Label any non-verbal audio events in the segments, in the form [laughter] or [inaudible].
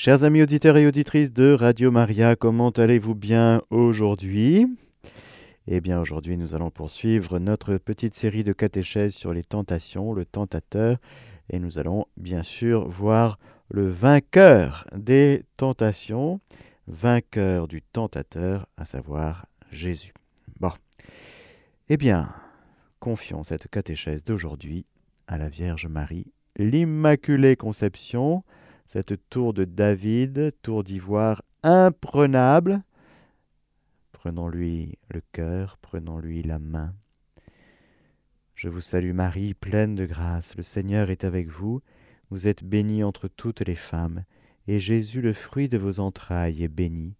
Chers amis auditeurs et auditrices de Radio Maria, comment allez-vous bien aujourd'hui? Eh bien aujourd'hui nous allons poursuivre notre petite série de catéchèses sur les tentations, le tentateur, et nous allons bien sûr voir le vainqueur des tentations, vainqueur du tentateur, à savoir Jésus. Bon. Eh bien, confions cette catéchèse d'aujourd'hui à la Vierge Marie, l'Immaculée Conception, cette tour de David, tour d'ivoire imprenable. Prenons-lui le cœur, prenons-lui la main. Je vous salue Marie, pleine de grâce, le Seigneur est avec vous, vous êtes bénie entre toutes les femmes, et Jésus, le fruit de vos entrailles, est béni.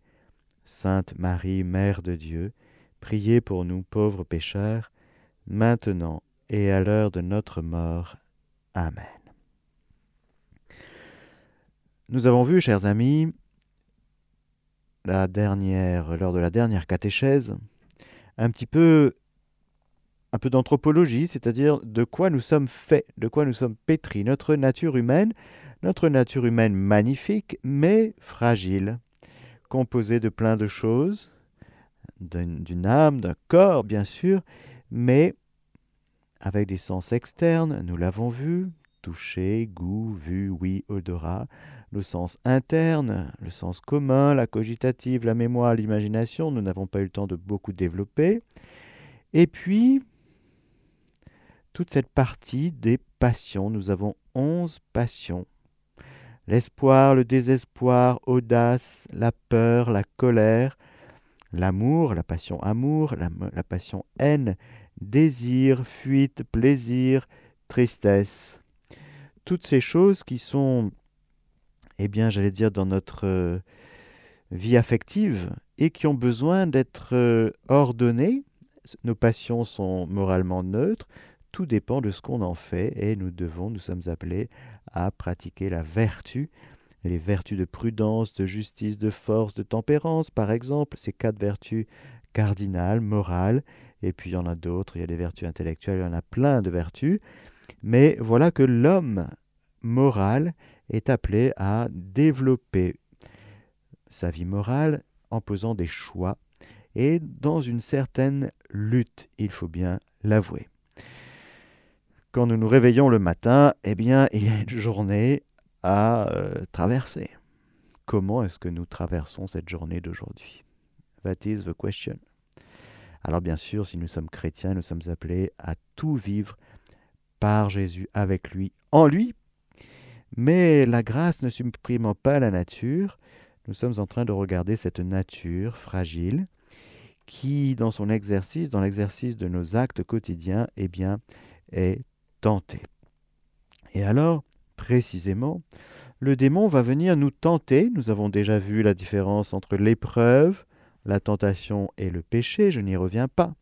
Sainte Marie, Mère de Dieu, priez pour nous pauvres pécheurs, maintenant et à l'heure de notre mort. Amen. Nous avons vu, chers amis, lors de la dernière catéchèse, un petit peu, un peu d'anthropologie, c'est-à-dire de quoi nous sommes faits, de quoi nous sommes pétris, notre nature humaine, notre nature humaine magnifique, mais fragile, composée de plein de choses, d'une âme, d'un corps, bien sûr, mais avec des sens externes, nous l'avons vu, toucher, goût, vue, oui, odorat, le sens interne, le sens commun, la cogitative, la mémoire, l'imagination, nous n'avons pas eu le temps de beaucoup développer. Et puis, toute cette partie des passions, nous avons onze passions. L'espoir, le désespoir, audace, la peur, la colère, l'amour, la passion amour, la, la passion haine, désir, fuite, plaisir, tristesse. Toutes ces choses qui sont eh bien, j'allais dire, dans notre euh, vie affective et qui ont besoin d'être euh, ordonnées. Nos passions sont moralement neutres. Tout dépend de ce qu'on en fait et nous devons, nous sommes appelés à pratiquer la vertu, les vertus de prudence, de justice, de force, de tempérance, par exemple, ces quatre vertus cardinales, morales, et puis il y en a d'autres, il y a les vertus intellectuelles, il y en a plein de vertus, mais voilà que l'homme moral est appelé à développer sa vie morale en posant des choix et dans une certaine lutte, il faut bien l'avouer. Quand nous nous réveillons le matin, eh bien, il y a une journée à euh, traverser. Comment est-ce que nous traversons cette journée d'aujourd'hui? That is the question. Alors bien sûr, si nous sommes chrétiens, nous sommes appelés à tout vivre par Jésus, avec lui, en lui, mais la grâce ne supprimant pas la nature, nous sommes en train de regarder cette nature fragile qui, dans son exercice, dans l'exercice de nos actes quotidiens, eh bien, est tentée. Et alors, précisément, le démon va venir nous tenter. Nous avons déjà vu la différence entre l'épreuve, la tentation et le péché, je n'y reviens pas.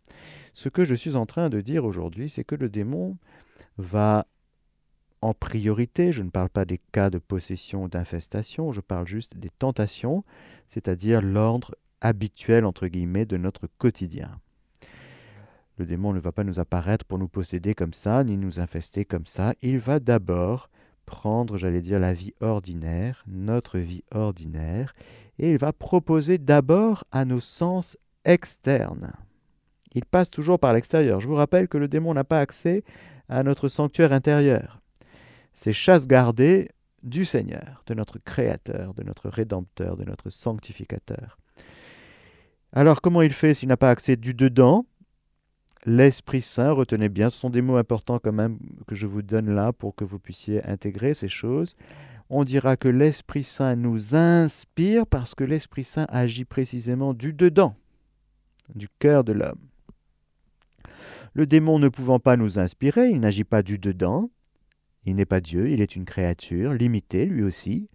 Ce que je suis en train de dire aujourd'hui, c'est que le démon va en priorité, je ne parle pas des cas de possession ou d'infestation, je parle juste des tentations, c'est-à-dire l'ordre habituel, entre guillemets, de notre quotidien. Le démon ne va pas nous apparaître pour nous posséder comme ça, ni nous infester comme ça. Il va d'abord prendre, j'allais dire, la vie ordinaire, notre vie ordinaire, et il va proposer d'abord à nos sens externes. Il passe toujours par l'extérieur. Je vous rappelle que le démon n'a pas accès à notre sanctuaire intérieur ces chasses gardées du Seigneur, de notre Créateur, de notre Rédempteur, de notre Sanctificateur. Alors comment il fait s'il n'a pas accès du dedans? L'Esprit Saint, retenez bien, ce sont des mots importants quand même que je vous donne là pour que vous puissiez intégrer ces choses. On dira que l'Esprit Saint nous inspire parce que l'Esprit Saint agit précisément du dedans, du cœur de l'homme. Le démon ne pouvant pas nous inspirer, il n'agit pas du dedans, il n'est pas Dieu, il est une créature limitée lui aussi.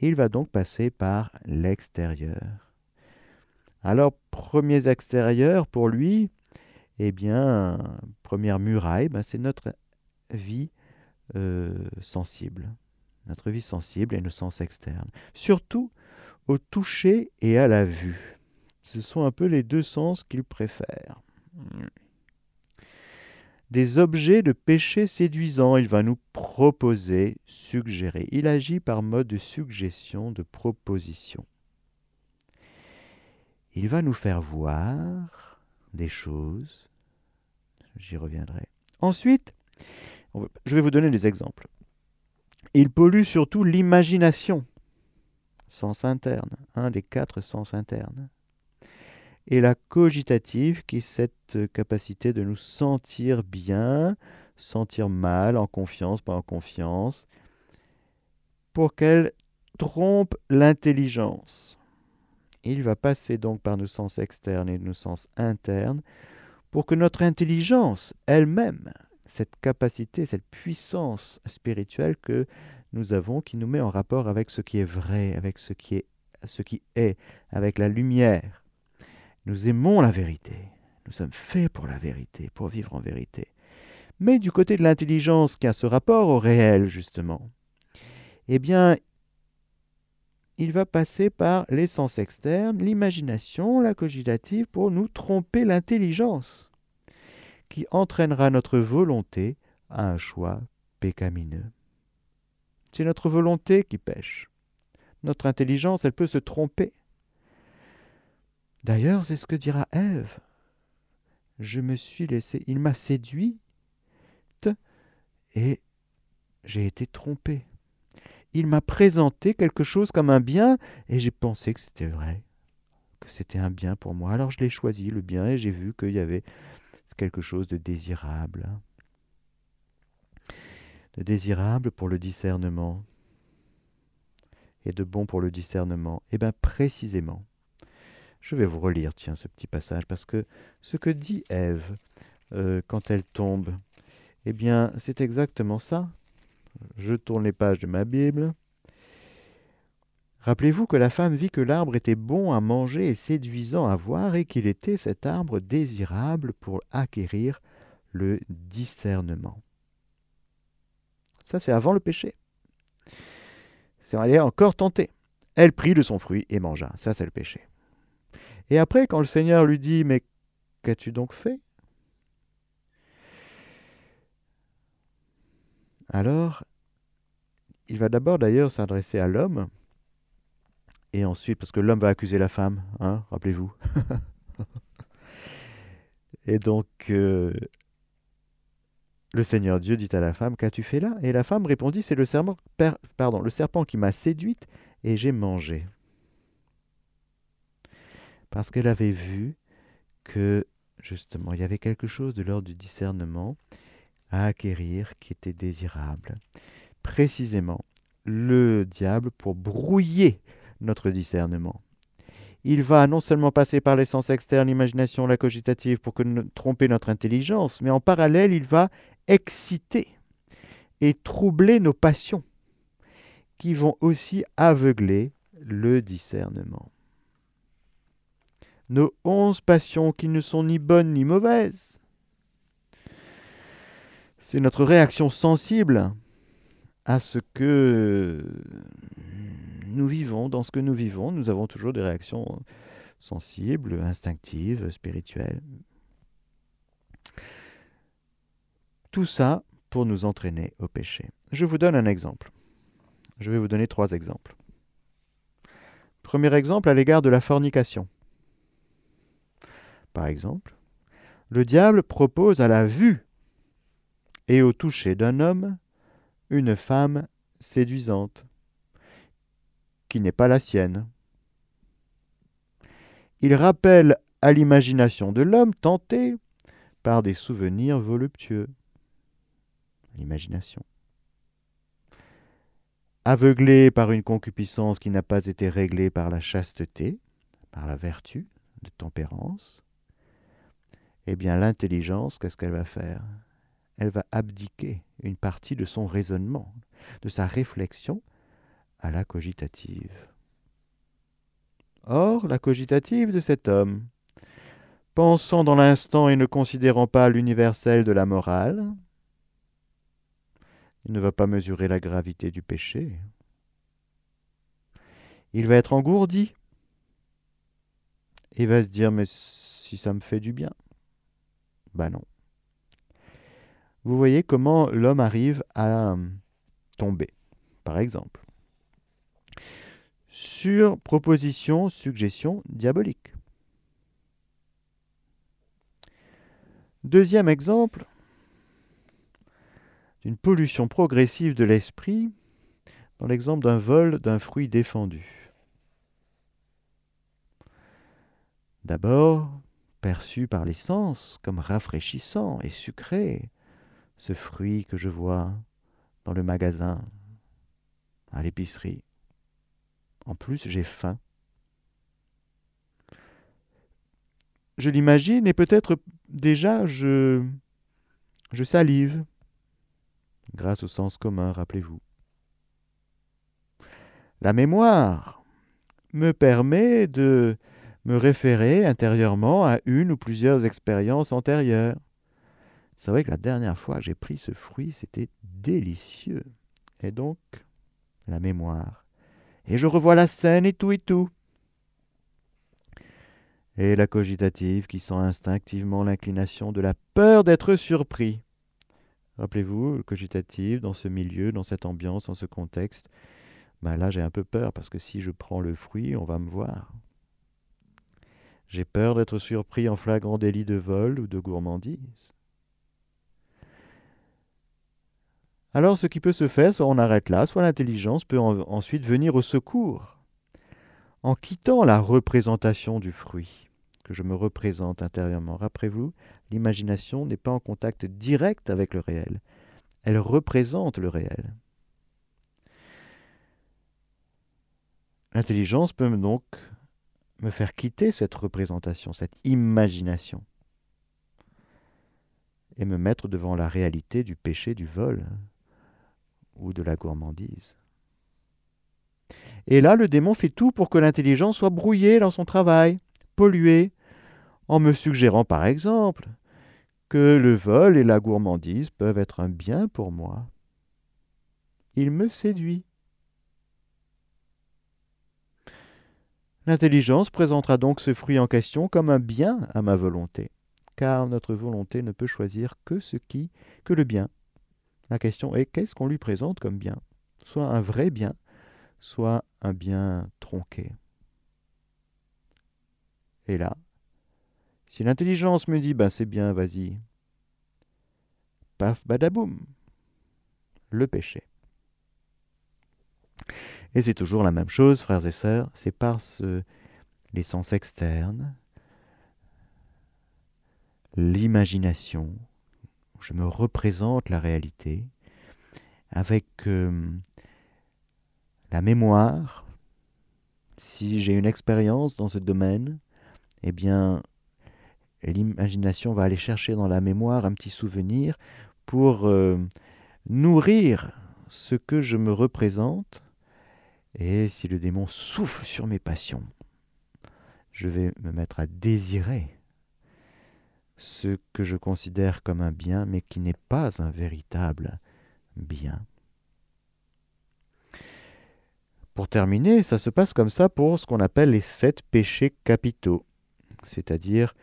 Il va donc passer par l'extérieur. Alors, premiers extérieurs pour lui, eh bien, première muraille, ben, c'est notre vie euh, sensible. Notre vie sensible et nos sens externes. Surtout au toucher et à la vue. Ce sont un peu les deux sens qu'il préfère. Des objets de péché séduisants. Il va nous proposer, suggérer. Il agit par mode de suggestion, de proposition. Il va nous faire voir des choses. J'y reviendrai. Ensuite, je vais vous donner des exemples. Il pollue surtout l'imagination, sens interne, un des quatre sens internes et la cogitative, qui est cette capacité de nous sentir bien, sentir mal, en confiance, pas en confiance, pour qu'elle trompe l'intelligence. Il va passer donc par nos sens externes et nos sens internes pour que notre intelligence elle-même, cette capacité, cette puissance spirituelle que nous avons, qui nous met en rapport avec ce qui est vrai, avec ce qui est, ce qui est avec la lumière, nous aimons la vérité. Nous sommes faits pour la vérité, pour vivre en vérité. Mais du côté de l'intelligence qui a ce rapport au réel, justement, eh bien, il va passer par les sens externes, l'imagination, la cogitative, pour nous tromper l'intelligence, qui entraînera notre volonté à un choix pécamineux. C'est notre volonté qui pêche. Notre intelligence, elle peut se tromper. D'ailleurs, c'est ce que dira Ève. Je me suis laissé, il m'a séduite et j'ai été trompé. Il m'a présenté quelque chose comme un bien et j'ai pensé que c'était vrai, que c'était un bien pour moi. Alors je l'ai choisi, le bien, et j'ai vu qu'il y avait quelque chose de désirable. De désirable pour le discernement et de bon pour le discernement. Eh bien précisément, je vais vous relire, tiens, ce petit passage, parce que ce que dit Ève euh, quand elle tombe, eh bien, c'est exactement ça. Je tourne les pages de ma Bible. Rappelez-vous que la femme vit que l'arbre était bon à manger et séduisant à voir, et qu'il était cet arbre désirable pour acquérir le discernement. Ça, c'est avant le péché. C'est elle est encore tentée. Elle prit de son fruit et mangea. Ça, c'est le péché. Et après, quand le Seigneur lui dit, mais qu'as-tu donc fait? Alors, il va d'abord d'ailleurs s'adresser à l'homme, et ensuite, parce que l'homme va accuser la femme, hein, rappelez-vous. [laughs] et donc, euh, le Seigneur Dieu dit à la femme, Qu'as-tu fait là? Et la femme répondit, C'est le, le serpent qui m'a séduite, et j'ai mangé parce qu'elle avait vu que justement il y avait quelque chose de l'ordre du discernement à acquérir qui était désirable. Précisément, le diable pour brouiller notre discernement. Il va non seulement passer par les sens externes, l'imagination, la cogitative pour tromper notre intelligence, mais en parallèle, il va exciter et troubler nos passions, qui vont aussi aveugler le discernement nos onze passions qui ne sont ni bonnes ni mauvaises. C'est notre réaction sensible à ce que nous vivons, dans ce que nous vivons. Nous avons toujours des réactions sensibles, instinctives, spirituelles. Tout ça pour nous entraîner au péché. Je vous donne un exemple. Je vais vous donner trois exemples. Premier exemple à l'égard de la fornication. Par exemple, le diable propose à la vue et au toucher d'un homme une femme séduisante, qui n'est pas la sienne. Il rappelle à l'imagination de l'homme tenté par des souvenirs voluptueux. L'imagination. Aveuglé par une concupiscence qui n'a pas été réglée par la chasteté, par la vertu de tempérance, eh bien l'intelligence, qu'est-ce qu'elle va faire? Elle va abdiquer une partie de son raisonnement, de sa réflexion à la cogitative. Or, la cogitative de cet homme, pensant dans l'instant et ne considérant pas l'universel de la morale, il ne va pas mesurer la gravité du péché. Il va être engourdi. Il va se dire, mais si ça me fait du bien. Ben non. vous voyez comment l'homme arrive à tomber, par exemple. Sur proposition, suggestion diabolique. Deuxième exemple d'une pollution progressive de l'esprit dans l'exemple d'un vol d'un fruit défendu. D'abord, perçu par les sens comme rafraîchissant et sucré, ce fruit que je vois dans le magasin, à l'épicerie. En plus, j'ai faim. Je l'imagine et peut-être déjà je, je salive, grâce au sens commun, rappelez-vous. La mémoire me permet de me référer intérieurement à une ou plusieurs expériences antérieures. C'est vrai que la dernière fois que j'ai pris ce fruit, c'était délicieux. Et donc, la mémoire. Et je revois la scène et tout et tout. Et la cogitative qui sent instinctivement l'inclination de la peur d'être surpris. Rappelez-vous, le cogitatif, dans ce milieu, dans cette ambiance, dans ce contexte, ben là j'ai un peu peur parce que si je prends le fruit, on va me voir. J'ai peur d'être surpris en flagrant délit de vol ou de gourmandise. Alors ce qui peut se faire, soit on arrête là, soit l'intelligence peut ensuite venir au secours. En quittant la représentation du fruit, que je me représente intérieurement, rappelez-vous, l'imagination n'est pas en contact direct avec le réel. Elle représente le réel. L'intelligence peut donc me faire quitter cette représentation, cette imagination, et me mettre devant la réalité du péché du vol ou de la gourmandise. Et là, le démon fait tout pour que l'intelligence soit brouillée dans son travail, polluée, en me suggérant par exemple que le vol et la gourmandise peuvent être un bien pour moi. Il me séduit. L'intelligence présentera donc ce fruit en question comme un bien à ma volonté, car notre volonté ne peut choisir que ce qui, que le bien. La question est qu'est-ce qu'on lui présente comme bien? Soit un vrai bien, soit un bien tronqué. Et là, si l'intelligence me dit ben c'est bien, vas-y, paf badaboum, le péché. Et c'est toujours la même chose, frères et sœurs, c'est par ce, les sens externes, l'imagination, je me représente la réalité, avec euh, la mémoire, si j'ai une expérience dans ce domaine, eh bien, l'imagination va aller chercher dans la mémoire un petit souvenir pour euh, nourrir ce que je me représente et si le démon souffle sur mes passions, je vais me mettre à désirer ce que je considère comme un bien, mais qui n'est pas un véritable bien. Pour terminer, ça se passe comme ça pour ce qu'on appelle les sept péchés capitaux, c'est-à-dire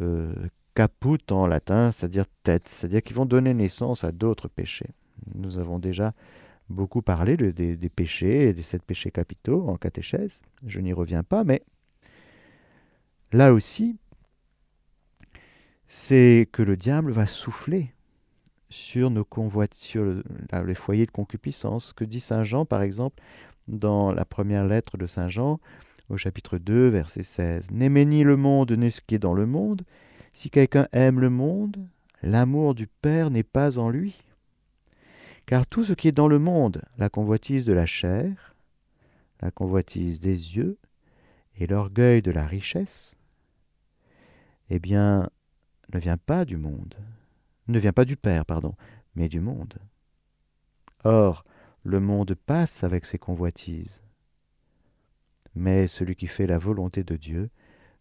euh, caput en latin, c'est-à-dire tête, c'est-à-dire qui vont donner naissance à d'autres péchés. Nous avons déjà beaucoup parlé des, péchés des sept péchés capitaux en catéchèse. Je n'y reviens pas, mais là aussi, c'est que le diable va souffler sur nos sur les foyers de concupiscence. Que dit Saint Jean, par exemple, dans la première lettre de Saint Jean, au chapitre 2, verset 16. N'aimez ni le monde ni ce qui est dans le monde. Si quelqu'un aime le monde, l'amour du Père n'est pas en lui. Car tout ce qui est dans le monde, la convoitise de la chair, la convoitise des yeux et l'orgueil de la richesse, eh bien, ne vient pas du monde, ne vient pas du Père, pardon, mais du monde. Or, le monde passe avec ses convoitises, mais celui qui fait la volonté de Dieu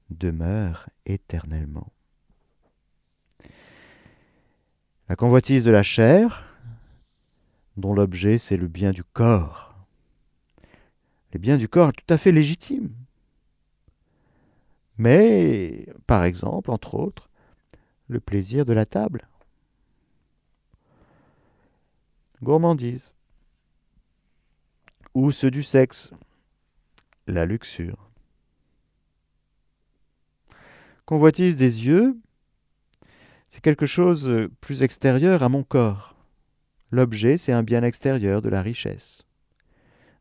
demeure éternellement. La convoitise de la chair, dont l'objet c'est le bien du corps. Les biens du corps tout à fait légitimes. Mais, par exemple, entre autres, le plaisir de la table. gourmandise. Ou ceux du sexe, la luxure. Convoitise des yeux, c'est quelque chose plus extérieur à mon corps. L'objet, c'est un bien extérieur de la richesse.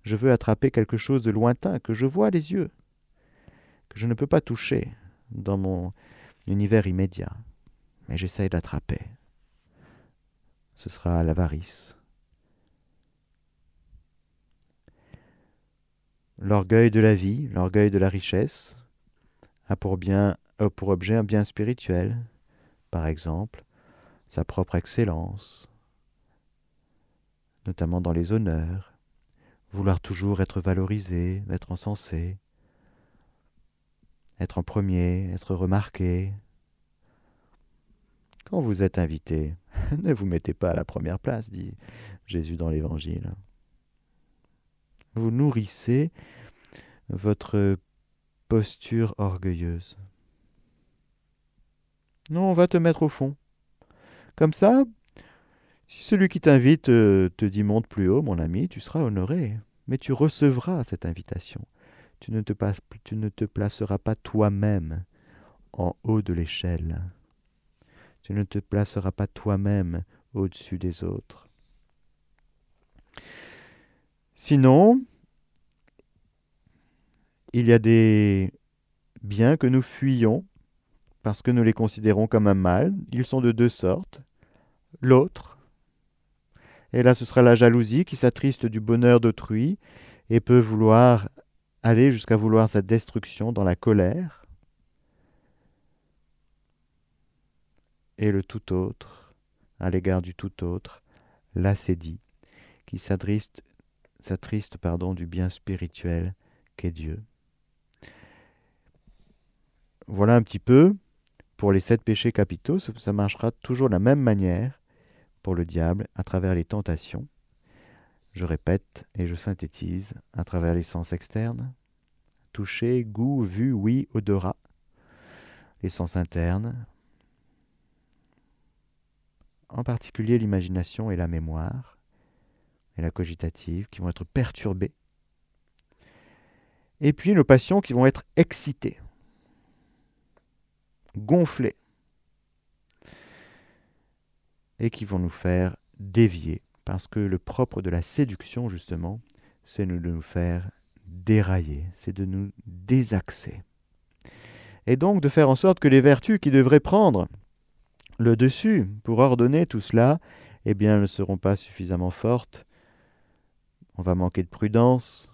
Je veux attraper quelque chose de lointain que je vois les yeux, que je ne peux pas toucher dans mon univers immédiat, mais j'essaye d'attraper. Ce sera l'avarice. L'orgueil de la vie, l'orgueil de la richesse, a pour, bien, a pour objet un bien spirituel, par exemple, sa propre excellence, notamment dans les honneurs, vouloir toujours être valorisé, être encensé, être en premier, être remarqué. Quand vous êtes invité, [laughs] ne vous mettez pas à la première place, dit Jésus dans l'Évangile. Vous nourrissez votre posture orgueilleuse. Non, on va te mettre au fond. Comme ça, si celui qui t'invite euh, te dit monte plus haut, mon ami, tu seras honoré, mais tu recevras cette invitation. Tu ne te, tu ne te placeras pas toi-même en haut de l'échelle. Tu ne te placeras pas toi-même au-dessus des autres. Sinon, il y a des biens que nous fuyons parce que nous les considérons comme un mal. Ils sont de deux sortes. L'autre, et là ce sera la jalousie qui s'attriste du bonheur d'autrui et peut vouloir aller jusqu'à vouloir sa destruction dans la colère. Et le tout autre, à l'égard du tout autre, l'acédie, qui s'attriste, s'attriste pardon, du bien spirituel qu'est Dieu. Voilà un petit peu pour les sept péchés capitaux, ça marchera toujours de la même manière pour le diable à travers les tentations. Je répète et je synthétise à travers les sens externes. Toucher, goût, vue, oui, odorat. Les sens internes. En particulier l'imagination et la mémoire et la cogitative qui vont être perturbées. Et puis nos passions qui vont être excitées, gonflées et qui vont nous faire dévier. Parce que le propre de la séduction, justement, c'est de nous faire dérailler, c'est de nous désaxer. Et donc de faire en sorte que les vertus qui devraient prendre le dessus pour ordonner tout cela, eh bien, ne seront pas suffisamment fortes. On va manquer de prudence,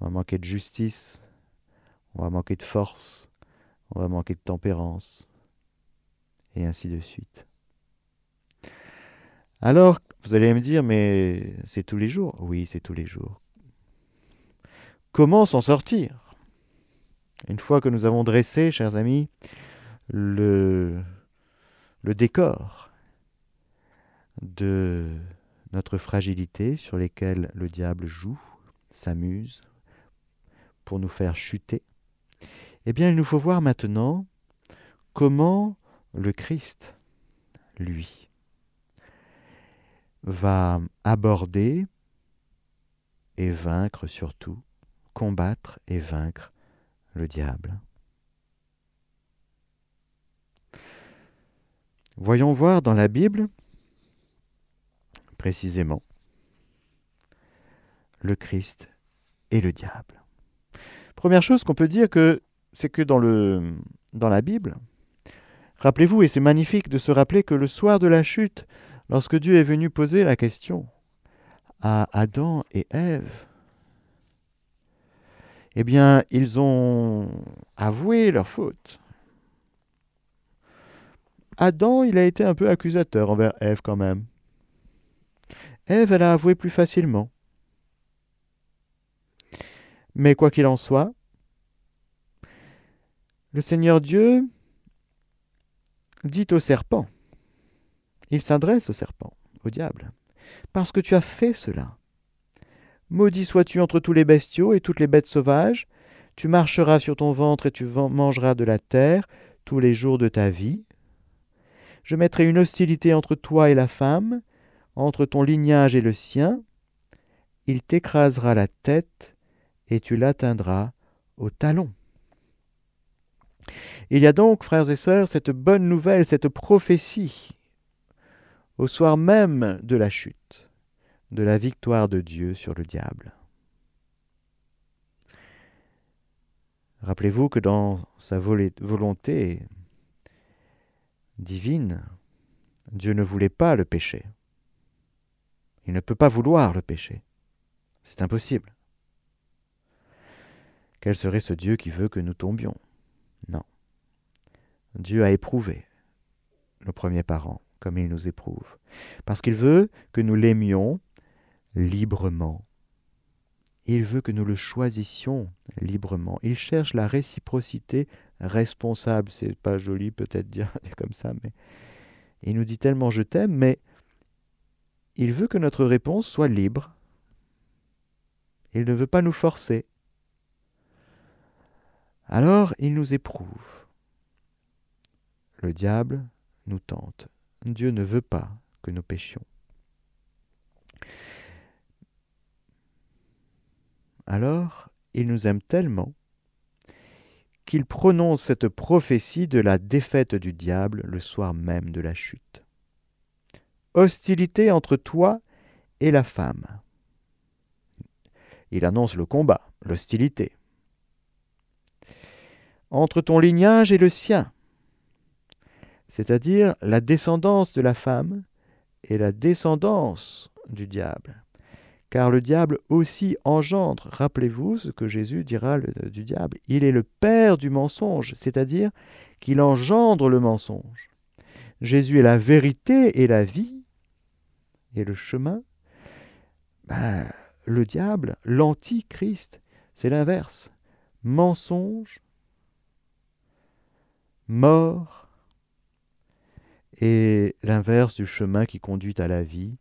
on va manquer de justice, on va manquer de force, on va manquer de tempérance, et ainsi de suite. Alors, vous allez me dire, mais c'est tous les jours Oui, c'est tous les jours. Comment s'en sortir? Une fois que nous avons dressé, chers amis, le, le décor de notre fragilité sur lesquelles le diable joue, s'amuse, pour nous faire chuter, eh bien il nous faut voir maintenant comment le Christ, lui, va aborder et vaincre surtout, combattre et vaincre le diable. Voyons voir dans la Bible précisément le Christ et le diable. Première chose qu'on peut dire c'est que dans le dans la Bible, rappelez-vous et c'est magnifique de se rappeler que le soir de la chute, Lorsque Dieu est venu poser la question à Adam et Ève, eh bien, ils ont avoué leur faute. Adam, il a été un peu accusateur envers Ève quand même. Ève, elle a avoué plus facilement. Mais quoi qu'il en soit, le Seigneur Dieu dit au serpent, il s'adresse au serpent, au diable. Parce que tu as fait cela. Maudit sois-tu entre tous les bestiaux et toutes les bêtes sauvages, tu marcheras sur ton ventre et tu mangeras de la terre tous les jours de ta vie. Je mettrai une hostilité entre toi et la femme, entre ton lignage et le sien, il t'écrasera la tête et tu l'atteindras au talon. Il y a donc, frères et sœurs, cette bonne nouvelle, cette prophétie, au soir même de la chute, de la victoire de Dieu sur le diable. Rappelez-vous que dans sa volonté divine, Dieu ne voulait pas le péché. Il ne peut pas vouloir le péché. C'est impossible. Quel serait ce Dieu qui veut que nous tombions? Non. Dieu a éprouvé nos premiers parents comme il nous éprouve, parce qu'il veut que nous l'aimions librement. Il veut que nous le choisissions librement. Il cherche la réciprocité responsable. C'est pas joli peut-être dire [laughs] comme ça, mais il nous dit tellement je t'aime, mais il veut que notre réponse soit libre. Il ne veut pas nous forcer. Alors il nous éprouve. Le diable nous tente. Dieu ne veut pas que nous péchions. Alors il nous aime tellement qu'il prononce cette prophétie de la défaite du diable le soir même de la chute. Hostilité entre toi et la femme. Il annonce le combat, l'hostilité. Entre ton lignage et le sien, c'est-à-dire la descendance de la femme et la descendance du diable car le diable aussi engendre. Rappelez-vous ce que Jésus dira du diable. Il est le père du mensonge, c'est-à-dire qu'il engendre le mensonge. Jésus est la vérité et la vie et le chemin. Ben, le diable, l'antichrist, c'est l'inverse. Mensonge, mort, et l'inverse du chemin qui conduit à la vie,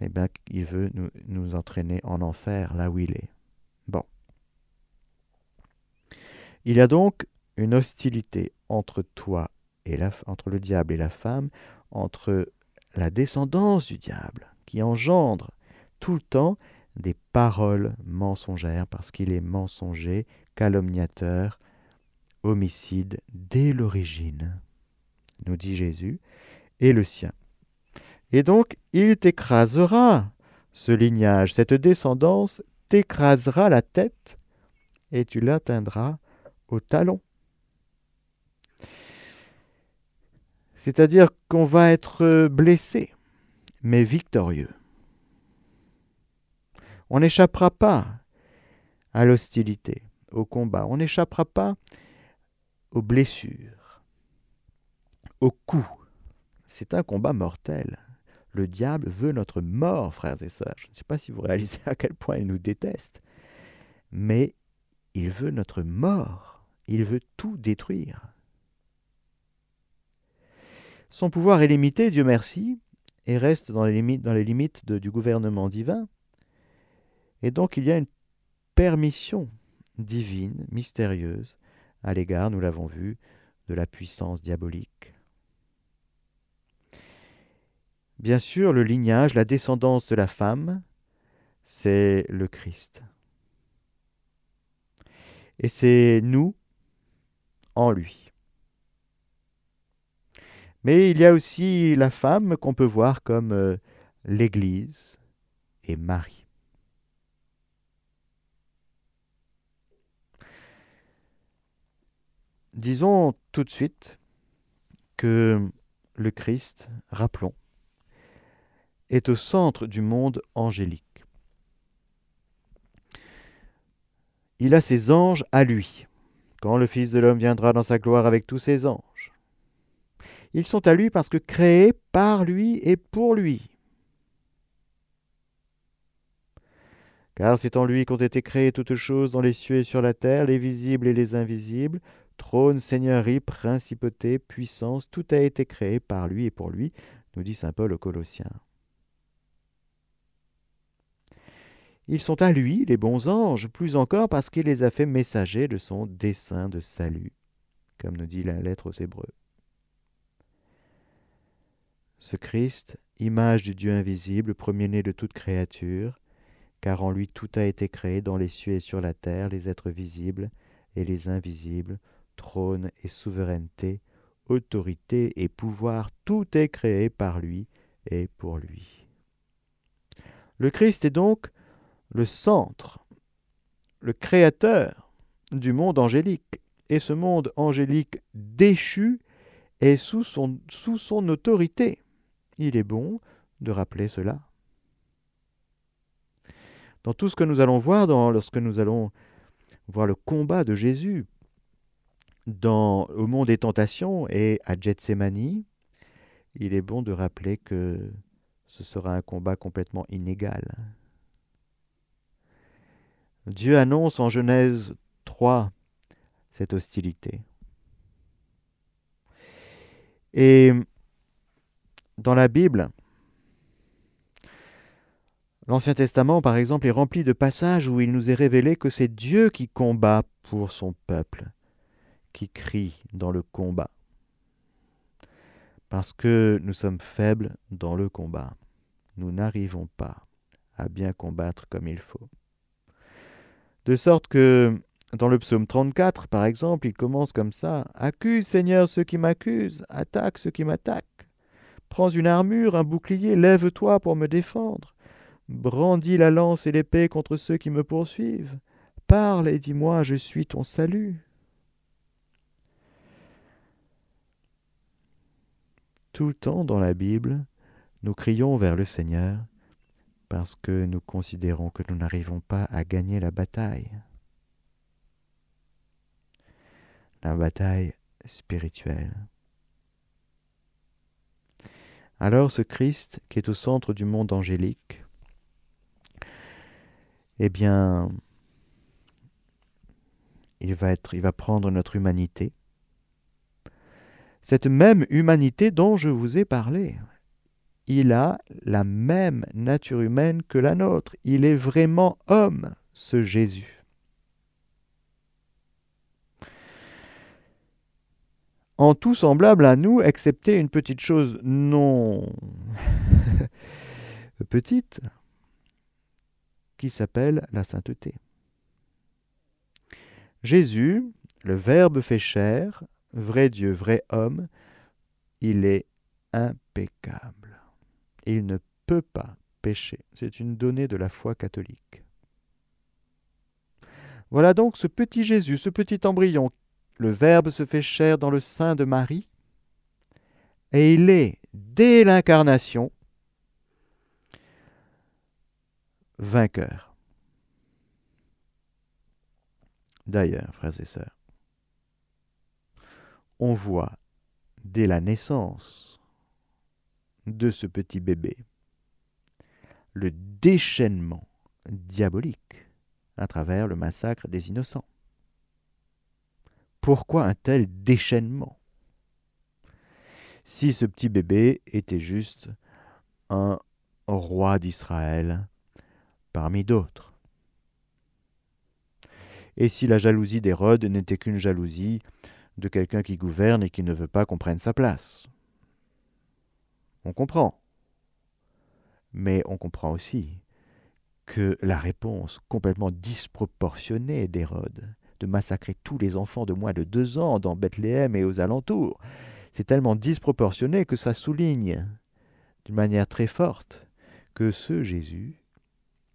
eh bien, il veut nous, nous entraîner en enfer, là où il est. Bon. Il y a donc une hostilité entre toi et la, entre le diable et la femme, entre la descendance du diable, qui engendre tout le temps des paroles mensongères, parce qu'il est mensonger, calomniateur, homicide dès l'origine, nous dit Jésus, et le sien. Et donc, il t'écrasera, ce lignage, cette descendance t'écrasera la tête et tu l'atteindras au talon. C'est-à-dire qu'on va être blessé, mais victorieux. On n'échappera pas à l'hostilité, au combat. On n'échappera pas aux blessures, aux coups. C'est un combat mortel. Le diable veut notre mort, frères et sœurs. Je ne sais pas si vous réalisez [laughs] à quel point il nous déteste, mais il veut notre mort. Il veut tout détruire. Son pouvoir est limité, Dieu merci, et reste dans les limites, dans les limites du gouvernement divin. Et donc il y a une permission divine, mystérieuse, à l'égard, nous l'avons vu, de la puissance diabolique. Bien sûr, le lignage, la descendance de la femme, c'est le Christ. Et c'est nous en lui. Mais il y a aussi la femme qu'on peut voir comme euh, l'Église et Marie. Disons tout de suite que le Christ, rappelons, est au centre du monde angélique. Il a ses anges à lui, quand le Fils de l'homme viendra dans sa gloire avec tous ses anges. Ils sont à lui parce que créés par lui et pour lui. Car c'est en lui qu'ont été créées toutes choses dans les cieux et sur la terre, les visibles et les invisibles, trône, seigneurie, principauté, puissance, tout a été créé par lui et pour lui, nous dit Saint Paul aux Colossiens. Ils sont à lui, les bons anges, plus encore parce qu'il les a fait messagers de son dessein de salut, comme nous dit la lettre aux Hébreux. ce Christ, image du Dieu invisible, premier-né de toute créature, car en lui tout a été créé dans les cieux et sur la terre, les êtres visibles et les invisibles, trône et souveraineté, autorité et pouvoir, tout est créé par lui et pour lui. Le Christ est donc le centre, le créateur du monde angélique, et ce monde angélique déchu est sous son, autorité. Il est bon de rappeler cela. Dans tout ce que nous allons voir, lorsque nous allons voir le combat de Jésus au monde des tentations et à Gethsemane, il est bon de rappeler que ce sera un combat complètement inégal. Dieu annonce en Genèse 3 cette hostilité. Et dans la Bible, l'Ancien Testament, par exemple, est rempli de passages où il nous est révélé que c'est Dieu qui combat pour son peuple, qui crie dans le combat. Parce que nous sommes faibles dans le combat. Nous n'arrivons pas à bien combattre comme il faut. De sorte que dans le psaume 34, par exemple, il commence comme ça Accuse, Seigneur, ceux qui m'accusent, attaque ceux qui m'attaquent. Prends une armure, un bouclier, lève-toi pour me défendre. Brandis la lance et l'épée contre ceux qui me poursuivent. Parle et dis-moi, je suis ton salut. Tout le temps dans la Bible, nous crions vers le Seigneur parce que nous considérons que nous n'arrivons pas à gagner la bataille. La bataille spirituelle. Alors ce Christ qui est au centre du monde angélique, eh bien, il va, être, il va prendre notre humanité, cette même humanité dont je vous ai parlé. Il a la même nature humaine que la nôtre. Il est vraiment homme, ce Jésus. En tout semblable à nous, excepté une petite chose non [laughs] petite, qui s'appelle la sainteté. Jésus, le Verbe fait chair, vrai Dieu, vrai homme, il est impeccable. Il ne peut pas pécher. C'est une donnée de la foi catholique. Voilà donc ce petit Jésus, ce petit embryon. Le Verbe se fait chair dans le sein de Marie, et il est, dès l'incarnation, vainqueur. D'ailleurs, frères et sœurs, on voit dès la naissance de ce petit bébé le déchaînement diabolique à travers le massacre des innocents. Pourquoi un tel déchaînement? Si ce petit bébé était juste un roi d'Israël parmi d'autres. Et si la jalousie d'Hérode n'était qu'une jalousie de quelqu'un qui gouverne et qui ne veut pas qu'on prenne sa place? On comprend. Mais on comprend aussi que la réponse complètement disproportionnée d'Hérode de massacrer tous les enfants de moins de deux ans dans Bethléem et aux alentours, c'est tellement disproportionné que ça souligne d'une manière très forte que ce Jésus,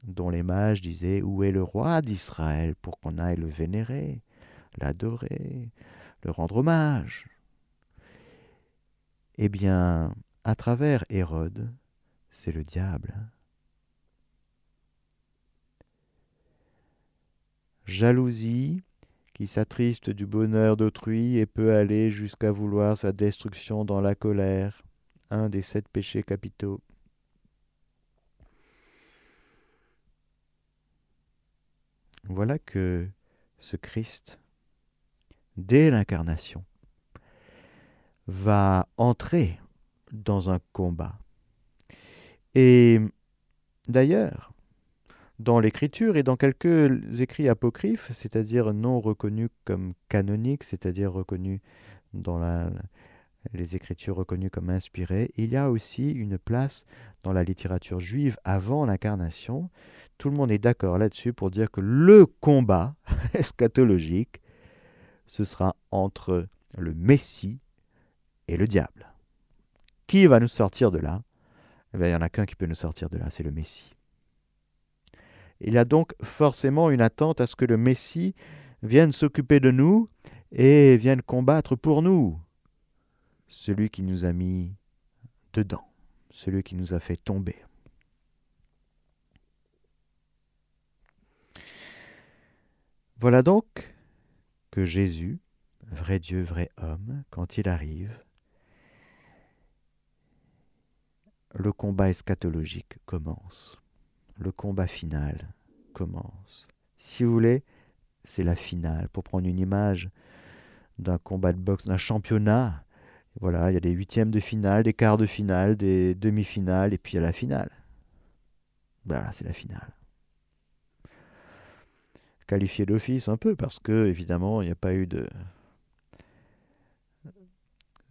dont les mages disaient Où est le roi d'Israël pour qu'on aille le vénérer, l'adorer, le rendre hommage? Eh bien, à travers Hérode, c'est le diable. Jalousie qui s'attriste du bonheur d'autrui et peut aller jusqu'à vouloir sa destruction dans la colère, un des sept péchés capitaux. Voilà que ce Christ dès l'incarnation, va entrer dans un combat. Et d'ailleurs, dans l'écriture et dans quelques écrits apocryphes, c'est-à-dire non reconnus comme canoniques, c'est-à-dire reconnus dans les écritures reconnues comme inspirées, il y a aussi une place dans la littérature juive avant l'incarnation. Tout le monde est d'accord là-dessus pour dire que le combat [laughs] eschatologique, ce sera entre le Messie et le diable. Qui va nous sortir de là? Eh Il n'y en a qu'un qui peut nous sortir de là, c'est le Messie. Il y a donc forcément une attente à ce que le Messie vienne s'occuper de nous et vienne combattre pour nous. Celui qui nous a mis dedans, celui qui nous a fait tomber. Voilà donc que Jésus, vrai Dieu, vrai homme, quand il arrive, le combat eschatologique commence. Le combat final commence. Si vous voulez, c'est la finale. Pour prendre une image d'un combat de boxe, d'un championnat, voilà, il y a des huitièmes de finale, des quarts de finale, des demi-finales, et puis il y a la finale. Voilà, c'est la finale. Qualifié d'office un peu, parce que, évidemment, il n'y a pas eu de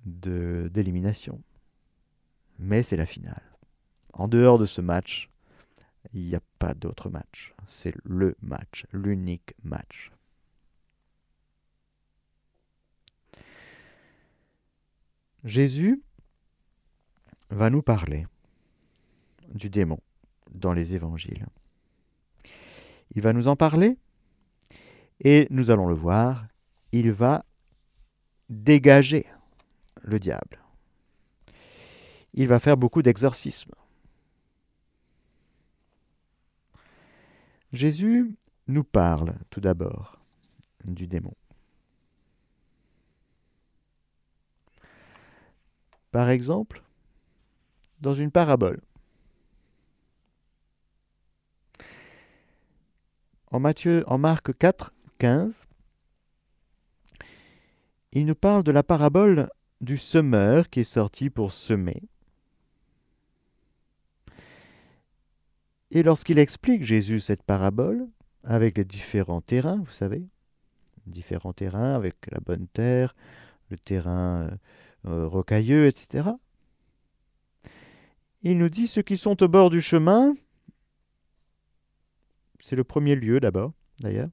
d'élimination mais c'est la finale. En dehors de ce match, il n'y a pas d'autre match. C'est le match, l'unique match. Jésus va nous parler du démon dans les évangiles. Il va nous en parler et nous allons le voir, il va dégager le diable il va faire beaucoup d'exorcismes. Jésus nous parle tout d'abord du démon. Par exemple, dans une parabole. En Matthieu, en Marc 4, 15, il nous parle de la parabole du semeur qui est sorti pour semer. Et lorsqu'il explique Jésus cette parabole, avec les différents terrains, vous savez, différents terrains avec la bonne terre, le terrain euh, rocailleux, etc. Il nous dit ceux qui sont au bord du chemin, c'est le premier lieu d'abord, d'ailleurs,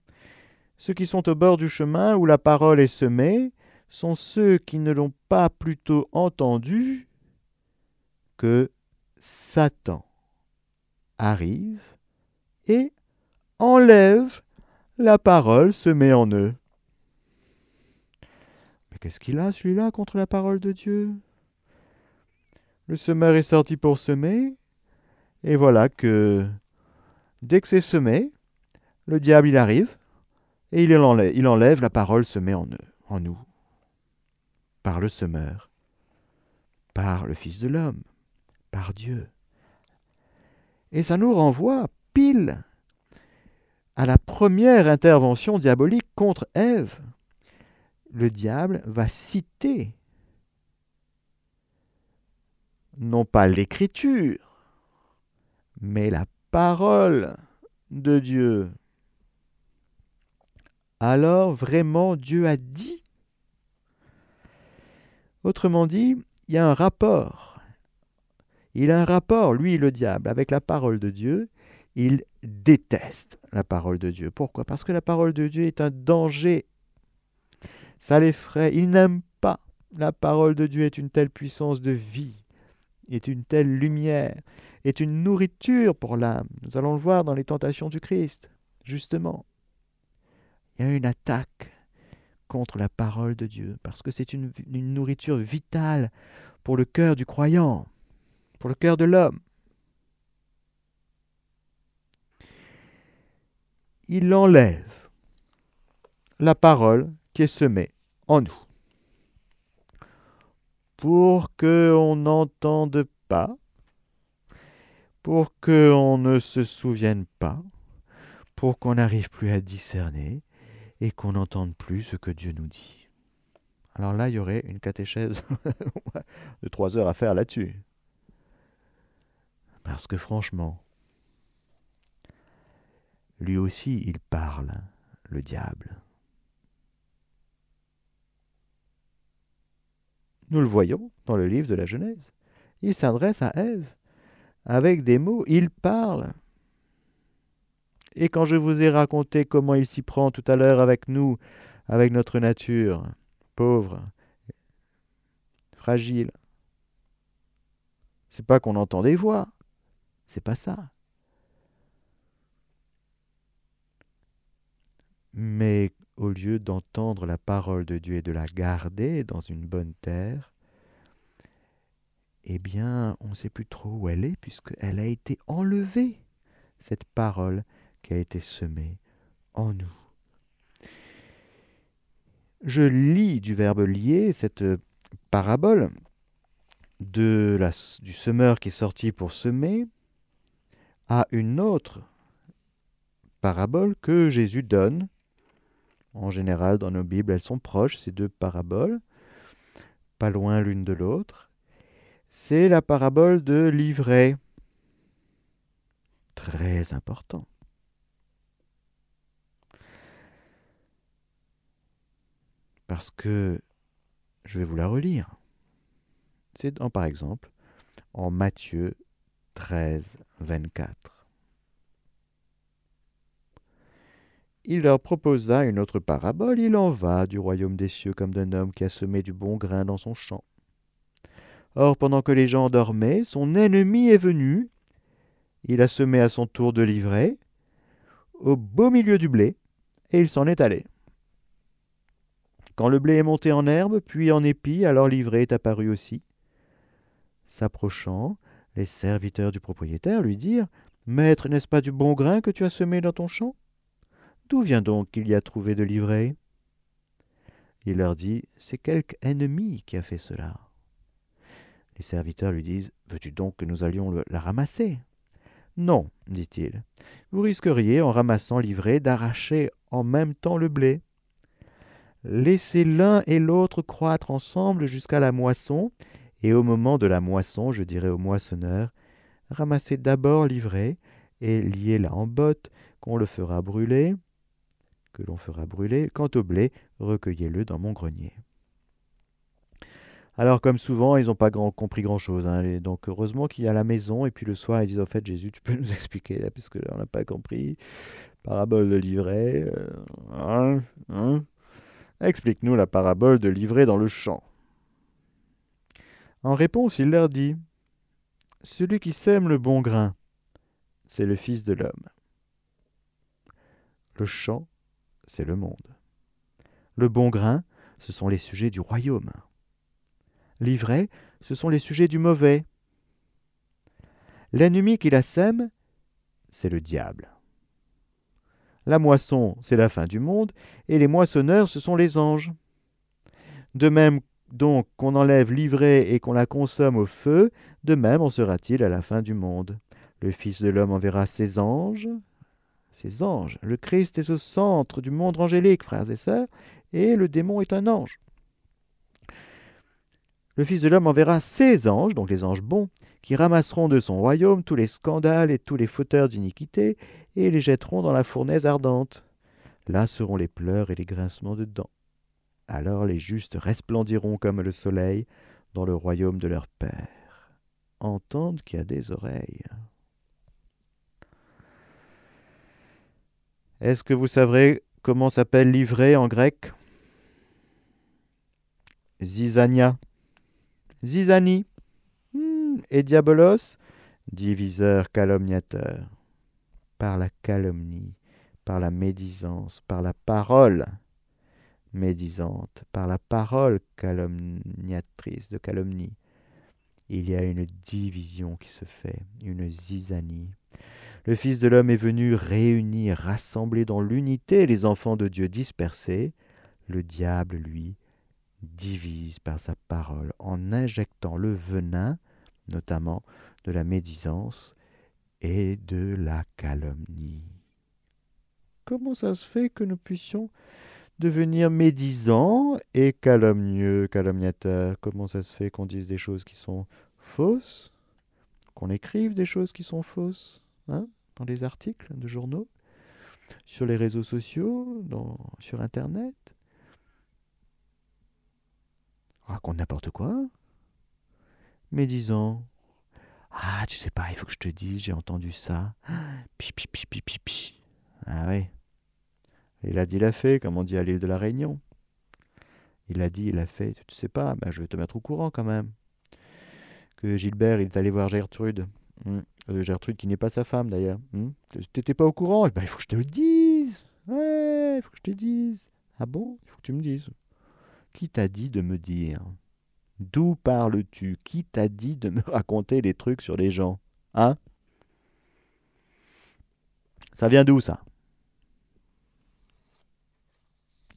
ceux qui sont au bord du chemin où la parole est semée sont ceux qui ne l'ont pas plutôt entendu que Satan arrive et enlève la parole semée en eux. Mais qu'est-ce qu'il a celui-là contre la parole de Dieu? Le semeur est sorti pour semer, et voilà que dès que c'est semé, le diable il arrive et il enlève, il enlève la parole semée en eux, en nous, par le semeur, par le Fils de l'homme, par Dieu. Et ça nous renvoie pile à la première intervention diabolique contre Ève. Le diable va citer non pas l'écriture, mais la parole de Dieu. Alors vraiment Dieu a dit. Autrement dit, il y a un rapport il a un rapport, lui, le diable, avec la parole de Dieu. Il déteste la parole de Dieu. Pourquoi? Parce que la parole de Dieu est un danger. Ça l'effraie. Il n'aime pas. La parole de Dieu est une telle puissance de vie, est une telle lumière, est une nourriture pour l'âme. Nous allons le voir dans les tentations du Christ, justement. Il y a une attaque contre la parole de Dieu, parce que c'est une, nourriture vitale pour le cœur du croyant le cœur de l'homme. Il enlève la parole qui est semée en nous pour qu'on n'entende pas, pour qu'on ne se souvienne pas, pour qu'on n'arrive plus à discerner et qu'on n'entende plus ce que Dieu nous dit. Alors là, il y aurait une catéchèse [laughs] de trois heures à faire là-dessus. Parce que franchement, lui aussi il parle, le diable. Nous le voyons dans le livre de la Genèse. Il s'adresse à Ève avec des mots, il parle. Et quand je vous ai raconté comment il s'y prend tout à l'heure avec nous, avec notre nature, pauvre, fragile, c'est pas qu'on entend des voix, c'est pas ça. Mais au lieu d'entendre la parole de Dieu et de la garder dans une bonne terre, eh bien, on ne sait plus trop où elle est, puisqu'elle a été enlevée, cette parole qui a été semée en nous. Je lis du verbe lier cette parabole du semeur qui est sorti pour semer à une autre parabole que Jésus donne. En général, dans nos Bibles, elles sont proches, ces deux paraboles, pas loin l'une de l'autre c'est la parabole de l'ivraie. Très important. Parce que je vais vous la relire. C'est par exemple en Matthieu 13, 24. Il leur proposa une autre parabole. Il en va du royaume des cieux comme d'un homme qui a semé du bon grain dans son champ. Or, pendant que les gens dormaient, son ennemi est venu. Il a semé à son tour de l'ivraie, au beau milieu du blé, et il s'en est allé. Quand le blé est monté en herbe, puis en épi, alors l'ivraie est apparu aussi. S'approchant, les serviteurs du propriétaire lui dirent Maître, n'est-ce pas du bon grain que tu as semé dans ton champ? D'où vient donc qu'il y a trouvé de l'ivraie Il leur dit C'est quelque ennemi qui a fait cela. Les serviteurs lui disent Veux-tu donc que nous allions la ramasser Non, dit-il. Vous risqueriez, en ramassant l'ivraie, d'arracher en même temps le blé. Laissez l'un et l'autre croître ensemble jusqu'à la moisson, et au moment de la moisson, je dirai au moissonneur Ramassez d'abord l'ivraie et liez-la en botte, qu'on le fera brûler, que l'on fera brûler. Quant au blé, recueillez-le dans mon grenier. Alors, comme souvent, ils n'ont pas compris grand-chose. Hein, donc, heureusement qu'il y a la maison. Et puis, le soir, ils disent, en fait, Jésus, tu peux nous [laughs] expliquer, là, là, on n'a pas compris. Parabole de livret. Euh, hein, hein. Explique-nous la parabole de livret dans le champ. En réponse, il leur dit, Celui qui sème le bon grain, c'est le Fils de l'homme. Le champ, c'est le monde. Le bon grain, ce sont les sujets du royaume l'ivraie, ce sont les sujets du mauvais. L'ennemi qui la sème, c'est le diable. La moisson, c'est la fin du monde, et les moissonneurs, ce sont les anges. De même donc qu'on enlève l'ivraie et qu'on la consomme au feu, de même en sera-t-il à la fin du monde. Le Fils de l'homme enverra ses anges, ses anges. Le Christ est au centre du monde angélique, frères et sœurs, et le démon est un ange. Le Fils de l'homme enverra ses anges, donc les anges bons, qui ramasseront de son royaume tous les scandales et tous les fauteurs d'iniquité, et les jetteront dans la fournaise ardente. Là seront les pleurs et les grincements de dents. Alors les justes resplendiront comme le soleil dans le royaume de leur Père. Entendent qui a des oreilles. Est-ce que vous savrez comment s'appelle l'ivraie en grec? Zizania. Zizani hmm, et Diabolos, diviseur calomniateur, par la calomnie, par la médisance, par la parole médisante, par la parole calomniatrice de calomnie. Il y a une division qui se fait, une zizanie. Le Fils de l'homme est venu réunir, rassembler dans l'unité les enfants de Dieu dispersés. Le diable, lui, divise par sa parole en injectant le venin, notamment de la médisance et de la calomnie. Comment ça se fait que nous puissions devenir médisants et calomnieux, calomniateurs Comment ça se fait qu'on dise des choses qui sont fausses? Qu'on écrive des choses qui sont fausses hein, dans les articles de journaux? Sur les réseaux sociaux Sur Internet? Raconte n'importe quoi. Mais disant Ah, tu sais pas, il faut que je te dise, j'ai entendu ça. Pi, pi, pi, pi, pi. Ah ouais. Il a dit, il a fait, comme on dit à l'île de la Réunion. Il a dit, il a fait. Tu sais pas, ben, je vais te mettre au courant quand même. Que Gilbert, il est allé voir Gertrude. Hum. Euh, Gertrude qui n'est pas sa femme d'ailleurs. Tu T'étais pas au courant? Ben, Il faut que je te le dise. Ouais, il faut que je te dise. Ah bon? Il faut que tu me dises. Qui t'a dit de me dire? D'où parles-tu? Qui t'a dit de me [laughs] raconter des trucs sur les gens? Hein? Ça vient d'où ça?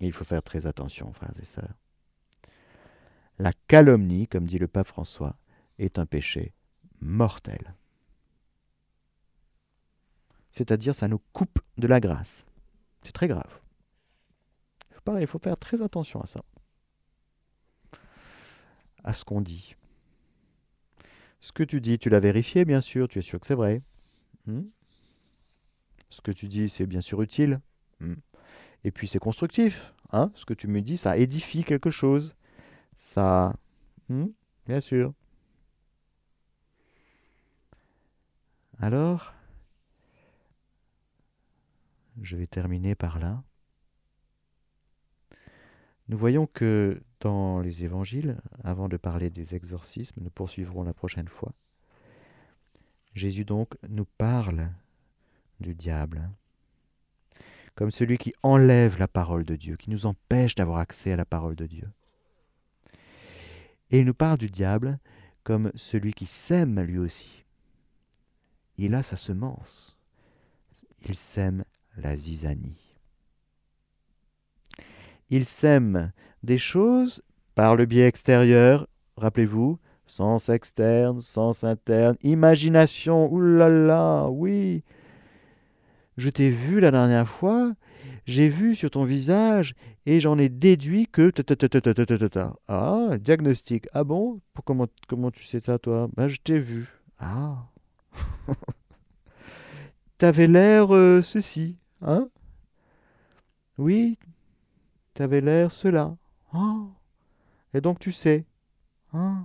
Il faut faire très attention, frères et sœurs. La calomnie, comme dit le pape François, est un péché mortel. C'est-à-dire, ça nous coupe de la grâce. C'est très grave. Il faut faire très attention à ça. À ce qu'on dit. Ce que tu dis, tu l'as vérifié, bien sûr, tu es sûr que c'est vrai. Hmm? Ce que tu dis, c'est bien sûr utile. Hmm? Et puis c'est constructif. Hein Ce que tu me dis, ça édifie quelque chose. Ça... Hmm Bien sûr. Alors, je vais terminer par là. Nous voyons que dans les évangiles, avant de parler des exorcismes, nous poursuivrons la prochaine fois. Jésus donc nous parle du diable, comme celui qui enlève la parole de Dieu, qui nous empêche d'avoir accès à la parole de Dieu. Et il nous parle du diable comme celui qui sème lui aussi. Il a sa semence. Il sème la zizanie. Il sème des choses par le biais extérieur, rappelez-vous, sens externe, sens interne, imagination, oulala, oui, je t'ai vu la dernière fois, j'ai vu sur ton visage et j'en ai déduit que... Ah, diagnostic. Ah bon? Comment, comment tu sais ça, toi? Ben, je t'ai vu. Ah. [laughs] T'avais l'air euh, ceci, hein? Oui, t'avais l'air cela. Ah. Et donc tu sais. Ah.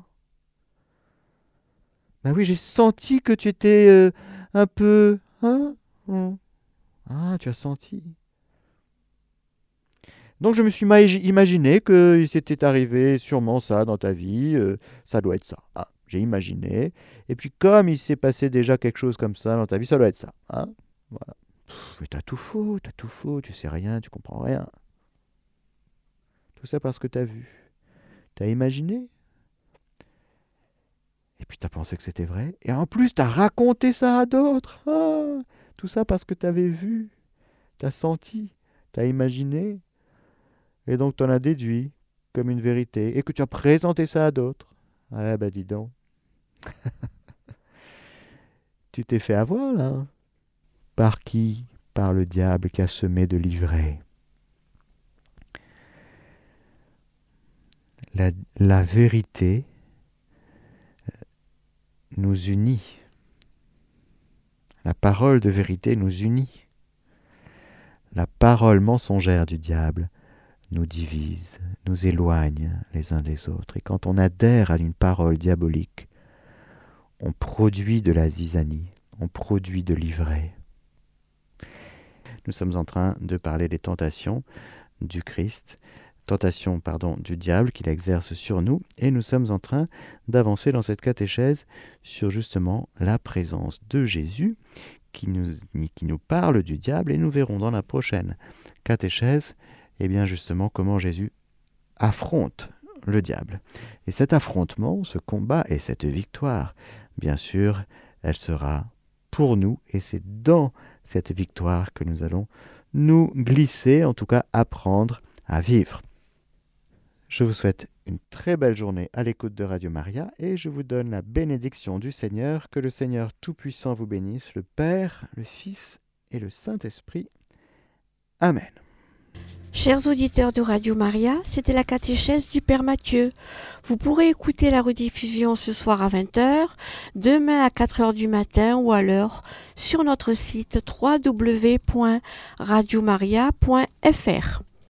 Ben oui, j'ai senti que tu étais euh, un peu... Hein? Hmm. Ah, tu as senti. Donc je me suis imaginé qu'il s'était arrivé sûrement ça dans ta vie, euh, ça doit être ça. Ah, j'ai imaginé. Et puis comme il s'est passé déjà quelque chose comme ça dans ta vie, ça doit être ça. Hein mais t'as tout faux, t'as tout faux, tu sais rien, tu comprends rien. Tout ça parce que t'as vu. T'as imaginé. Et puis t'as pensé que c'était vrai. Et en plus, t'as raconté ça à d'autres. Ah tout ça parce que tu avais vu, tu as senti, tu as imaginé, et donc tu en as déduit comme une vérité, et que tu as présenté ça à d'autres. Ah ben dis donc. [laughs] tu t'es fait avoir là. Par qui? Par le diable qui a semé de l'ivraie. La, vérité nous unit la parole de vérité nous unit. La parole mensongère du diable nous divise, nous éloigne les uns des autres. Et quand on adhère à une parole diabolique, on produit de la zizanie, on produit de l'ivraie. Nous sommes en train de parler des tentations du Christ tentation pardon, du diable qu'il exerce sur nous, et nous sommes en train d'avancer dans cette catéchèse sur justement la présence de Jésus qui nous, parle du diable, et nous verrons dans la prochaine catéchèse, et eh bien justement comment Jésus affronte le diable. Et cet affrontement, ce combat et cette victoire, bien sûr, elle sera pour nous, et c'est dans cette victoire que nous allons nous glisser, en tout cas apprendre à vivre. Je vous souhaite une très belle journée à l'écoute de Radio Maria et je vous donne la bénédiction du Seigneur. Que le Seigneur Tout-Puissant vous bénisse, le Père, le Fils et le Saint-Esprit. Amen. Chers auditeurs de Radio Maria, c'était la catéchèse du Père Mathieu. Vous pourrez écouter la rediffusion ce soir à 20h, demain à 4h du matin ou alors sur notre site www.radiomaria.fr.